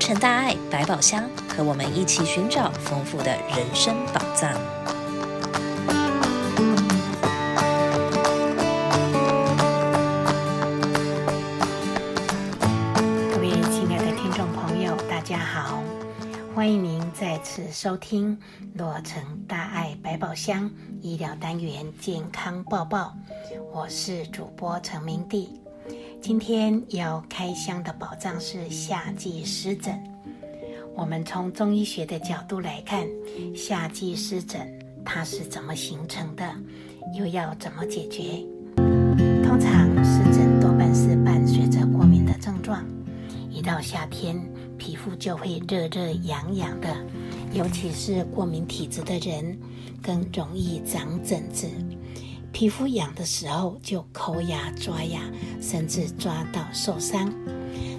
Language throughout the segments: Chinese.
成大爱百宝箱，和我们一起寻找丰富的人生宝藏。各位亲爱的听众朋友，大家好，欢迎您再次收听洛成大爱百宝箱医疗单元健康报报，我是主播陈明娣。今天要开箱的宝藏是夏季湿疹。我们从中医学的角度来看，夏季湿疹它是怎么形成的，又要怎么解决？通常湿疹多半是伴随着过敏的症状，一到夏天，皮肤就会热热痒痒的，尤其是过敏体质的人，更容易长疹子。皮肤痒的时候，就抠牙抓牙，甚至抓到受伤。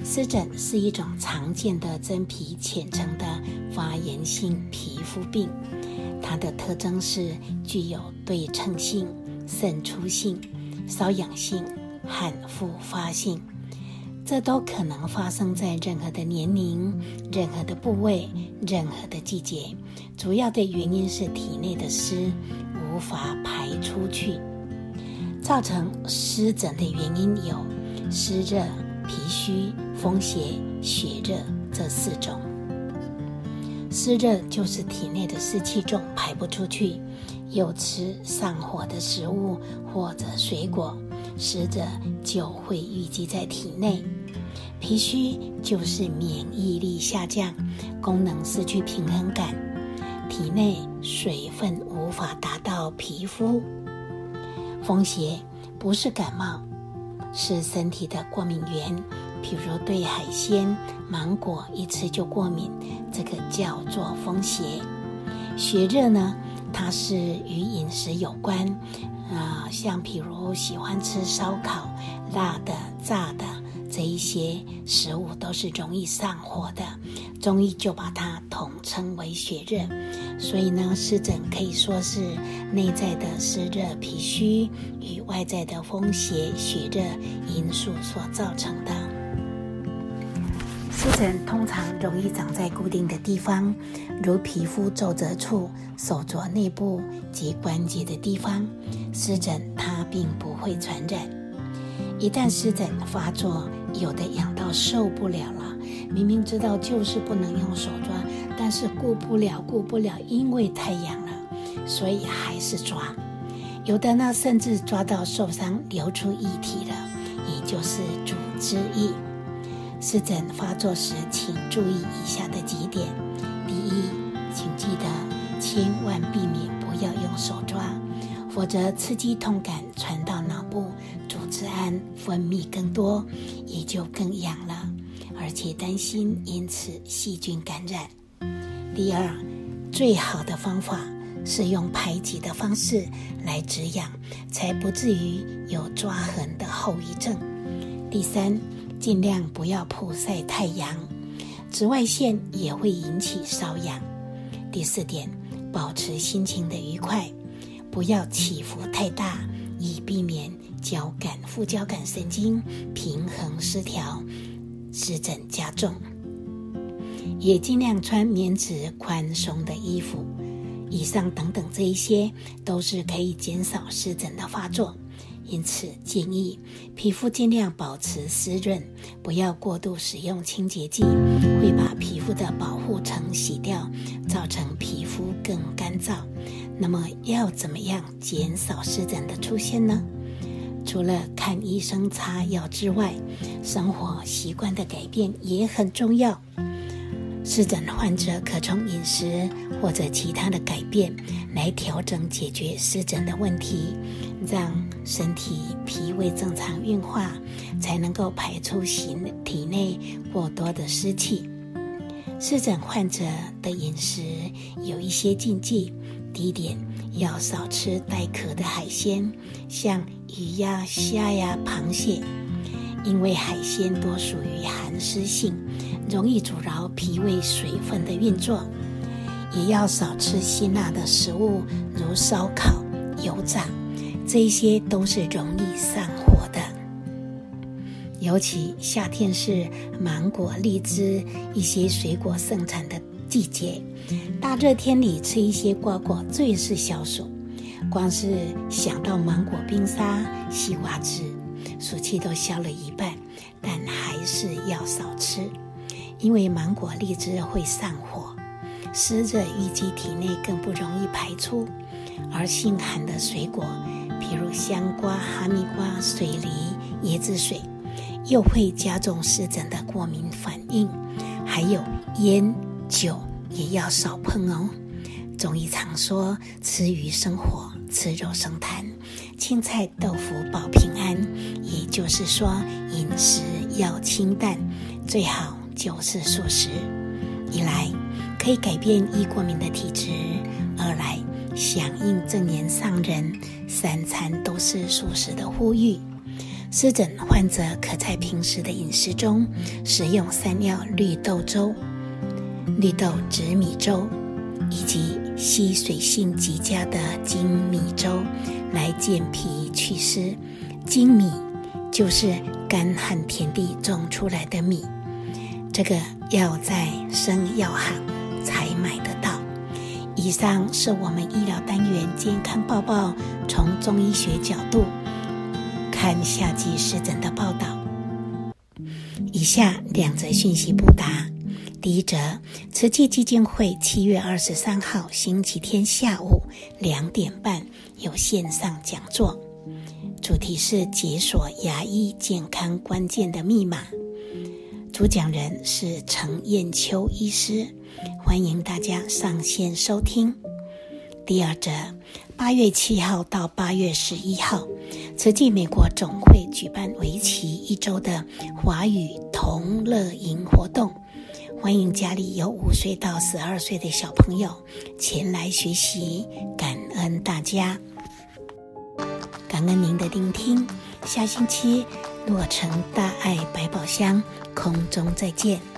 湿疹是一种常见的真皮浅层的发炎性皮肤病，它的特征是具有对称性、渗出性、瘙痒性和复发性。这都可能发生在任何的年龄、任何的部位、任何的季节。主要的原因是体内的湿无法排出去。造成湿疹的原因有湿热、脾虚、风邪、血热这四种。湿热就是体内的湿气重排不出去，又吃上火的食物或者水果，湿疹就会淤积在体内。脾虚就是免疫力下降，功能失去平衡感，体内水分无法达到皮肤。风邪不是感冒，是身体的过敏源，比如对海鲜、芒果一吃就过敏，这个叫做风邪。血热呢，它是与饮食有关，啊、像比如喜欢吃烧烤、辣的、炸的。这一些食物都是容易上火的，中医就把它称为血热。所以呢，湿疹可以说是内在的湿热脾虚与外在的风邪血热因素所造成的。湿疹通常容易长在固定的地方，如皮肤皱褶处、手镯内部及关节的地方。湿疹它并不会传染，一旦湿疹发作。有的痒到受不了了，明明知道就是不能用手抓，是顾不了顾不了，因为太痒了，所以还是抓。有的呢，甚至抓到受伤，流出液体了，也就是组织液。湿疹发作时，请注意以下的几点：第一，请记得千万避免不要用手抓，否则刺激痛感传到脑部。组织胺分泌更多，也就更痒了，而且担心因此细菌感染。第二，最好的方法是用排挤的方式来止痒，才不至于有抓痕的后遗症。第三，尽量不要曝晒太阳，紫外线也会引起瘙痒。第四点，保持心情的愉快，不要起伏太大，以避免。交感副交感神经平衡失调，湿疹加重。也尽量穿棉质宽松的衣服。以上等等这一些都是可以减少湿疹的发作。因此建议皮肤尽量保持湿润，不要过度使用清洁剂，会把皮肤的保护层洗掉，造成皮肤更干燥。那么要怎么样减少湿疹的出现呢？除了看医生擦药之外，生活习惯的改变也很重要。湿疹患者可从饮食或者其他的改变来调整解决湿疹的问题，让身体脾胃正常运化，才能够排出体体内过多的湿气。湿疹患者的饮食有一些禁忌，第一点要少吃带壳的海鲜，像鱼呀、虾呀、螃蟹，因为海鲜多属于寒湿性，容易阻挠脾胃水分的运作。也要少吃辛辣的食物，如烧烤、油炸，这些都是容易上火的。尤其夏天是芒果、荔枝一些水果盛产的季节，大热天里吃一些瓜果最是消暑。光是想到芒果冰沙、西瓜汁，暑气都消了一半。但还是要少吃，因为芒果、荔枝会上火，湿热淤积体内更不容易排出。而性寒的水果，比如香瓜、哈密瓜、水梨、椰子水，又会加重湿疹的过敏反应。还有烟酒也要少碰哦。中医常说：“吃鱼生火，吃肉生痰，青菜豆腐保平安。”也就是说，饮食要清淡，最好就是素食。一来可以改变易过敏的体质，二来响应正言上人三餐都是素食的呼吁。湿疹患者可在平时的饮食中食用山药绿豆粥、绿豆紫米粥。以及吸水性极佳的精米粥来健脾祛湿。精米就是干旱田地种出来的米，这个要在生药行才买得到。以上是我们医疗单元健康报报，从中医学角度看夏季湿疹的报道。以下两则讯息不答。第一则，慈济基金会七月二十三号星期天下午两点半有线上讲座，主题是解锁牙医健康关键的密码。主讲人是陈燕秋医师，欢迎大家上线收听。第二则，八月七号到八月十一号，慈济美国总会举办为期一周的华语同乐营活动。欢迎家里有五岁到十二岁的小朋友前来学习，感恩大家，感恩您的聆听。下星期洛城大爱百宝箱空中再见。